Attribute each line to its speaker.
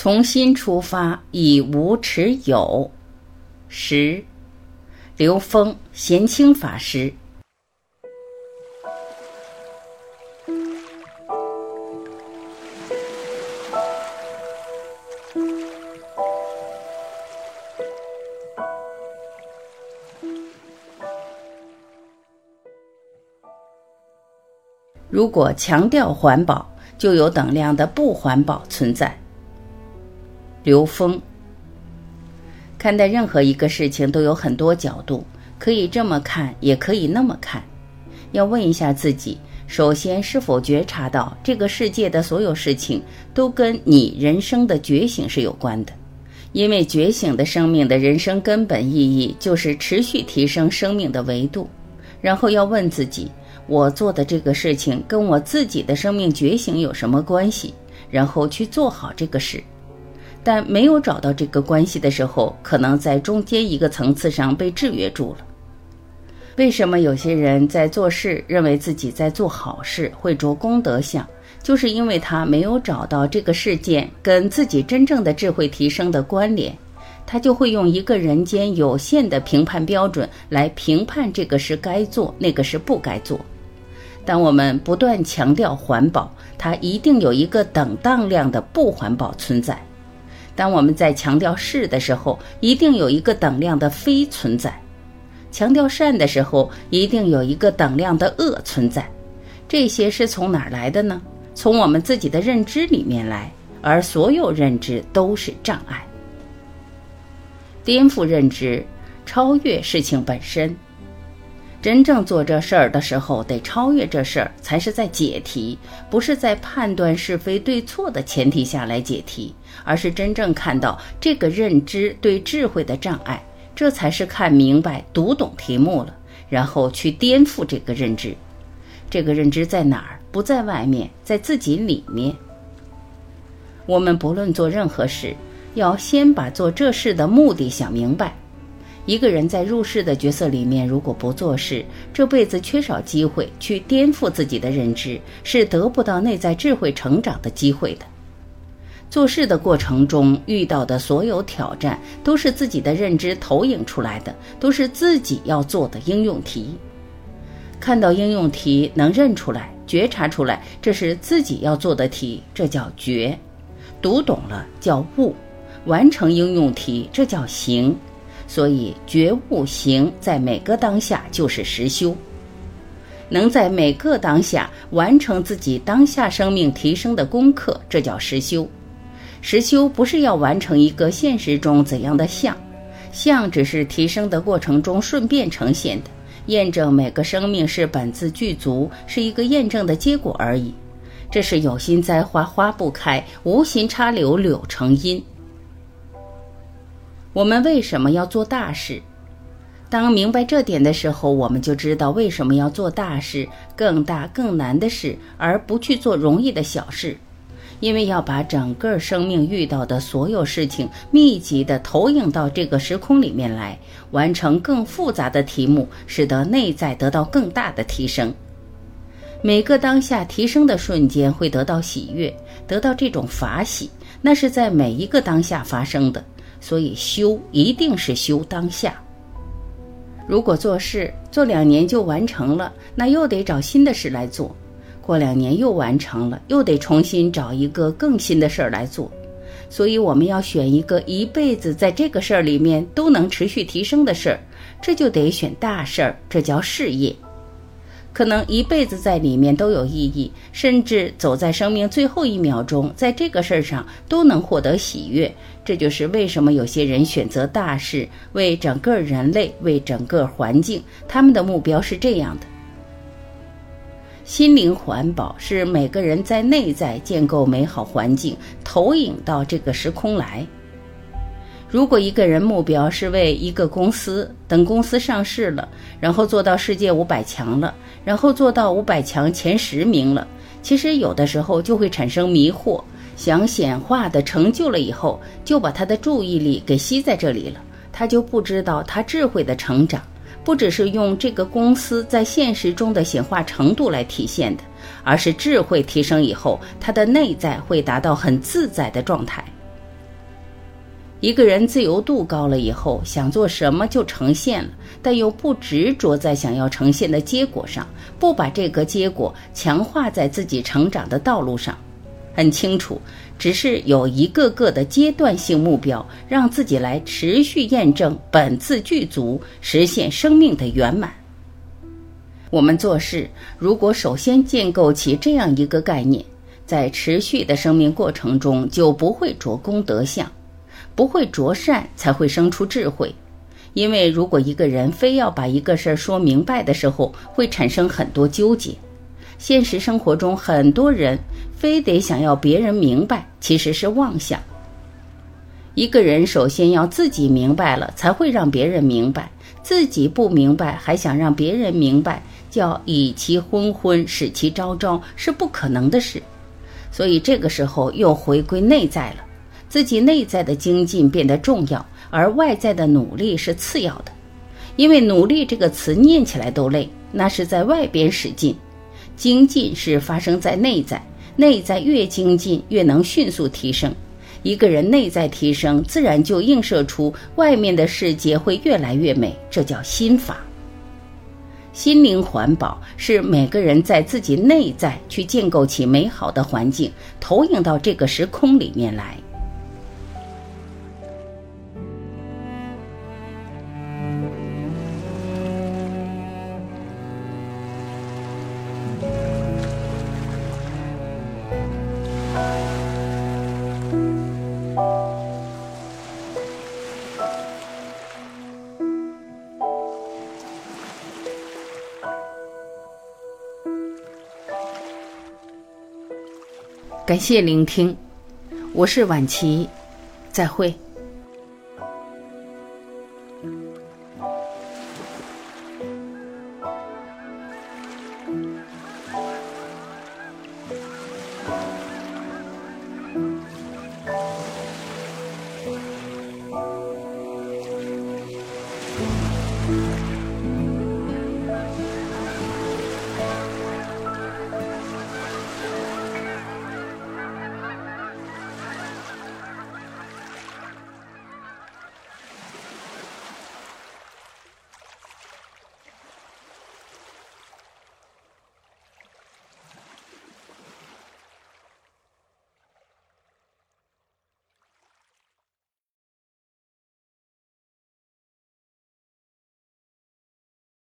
Speaker 1: 从心出发，以无持有。十，刘峰贤清法师。如果强调环保，就有等量的不环保存在。刘峰看待任何一个事情都有很多角度，可以这么看，也可以那么看。要问一下自己：首先，是否觉察到这个世界的所有事情都跟你人生的觉醒是有关的？因为觉醒的生命的人生根本意义就是持续提升生命的维度。然后要问自己：我做的这个事情跟我自己的生命觉醒有什么关系？然后去做好这个事。但没有找到这个关系的时候，可能在中间一个层次上被制约住了。为什么有些人在做事认为自己在做好事，会着功德相，就是因为他没有找到这个事件跟自己真正的智慧提升的关联，他就会用一个人间有限的评判标准来评判这个是该做，那个是不该做。当我们不断强调环保，它一定有一个等当量的不环保存在。当我们在强调是的时候，一定有一个等量的非存在；强调善的时候，一定有一个等量的恶存在。这些是从哪儿来的呢？从我们自己的认知里面来，而所有认知都是障碍。颠覆认知，超越事情本身。真正做这事儿的时候，得超越这事儿，才是在解题，不是在判断是非对错的前提下来解题，而是真正看到这个认知对智慧的障碍，这才是看明白、读懂题目了，然后去颠覆这个认知。这个认知在哪儿？不在外面，在自己里面。我们不论做任何事，要先把做这事的目的想明白。一个人在入世的角色里面，如果不做事，这辈子缺少机会去颠覆自己的认知，是得不到内在智慧成长的机会的。做事的过程中遇到的所有挑战，都是自己的认知投影出来的，都是自己要做的应用题。看到应用题能认出来、觉察出来，这是自己要做的题，这叫觉；读懂了叫悟；完成应用题，这叫行。所以，觉悟行在每个当下就是实修，能在每个当下完成自己当下生命提升的功课，这叫实修。实修不是要完成一个现实中怎样的相，相只是提升的过程中顺便呈现的，验证每个生命是本自具足，是一个验证的结果而已。这是有心栽花花不开，无心插柳柳成荫。我们为什么要做大事？当明白这点的时候，我们就知道为什么要做大事、更大、更难的事，而不去做容易的小事。因为要把整个生命遇到的所有事情密集的投影到这个时空里面来，完成更复杂的题目，使得内在得到更大的提升。每个当下提升的瞬间会得到喜悦，得到这种法喜，那是在每一个当下发生的。所以修一定是修当下。如果做事做两年就完成了，那又得找新的事来做；过两年又完成了，又得重新找一个更新的事儿来做。所以我们要选一个一辈子在这个事儿里面都能持续提升的事儿，这就得选大事儿，这叫事业。可能一辈子在里面都有意义，甚至走在生命最后一秒钟，在这个事儿上都能获得喜悦。这就是为什么有些人选择大事，为整个人类，为整个环境，他们的目标是这样的。心灵环保是每个人在内在建构美好环境，投影到这个时空来。如果一个人目标是为一个公司，等公司上市了，然后做到世界五百强了，然后做到五百强前十名了，其实有的时候就会产生迷惑，想显化的成就了以后，就把他的注意力给吸在这里了，他就不知道他智慧的成长，不只是用这个公司在现实中的显化程度来体现的，而是智慧提升以后，他的内在会达到很自在的状态。一个人自由度高了以后，想做什么就呈现了，但又不执着在想要呈现的结果上，不把这个结果强化在自己成长的道路上。很清楚，只是有一个个的阶段性目标，让自己来持续验证本自具足，实现生命的圆满。我们做事，如果首先建构起这样一个概念，在持续的生命过程中，就不会着功得相。不会着善，才会生出智慧。因为如果一个人非要把一个事儿说明白的时候，会产生很多纠结。现实生活中，很多人非得想要别人明白，其实是妄想。一个人首先要自己明白了，才会让别人明白。自己不明白，还想让别人明白，叫以其昏昏，使其昭昭，是不可能的事。所以这个时候又回归内在了。自己内在的精进变得重要，而外在的努力是次要的。因为“努力”这个词念起来都累，那是在外边使劲；精进是发生在内在，内在越精进，越能迅速提升。一个人内在提升，自然就映射出外面的世界会越来越美。这叫心法。心灵环保是每个人在自己内在去建构起美好的环境，投影到这个时空里面来。感谢聆听，我是晚琪，再会。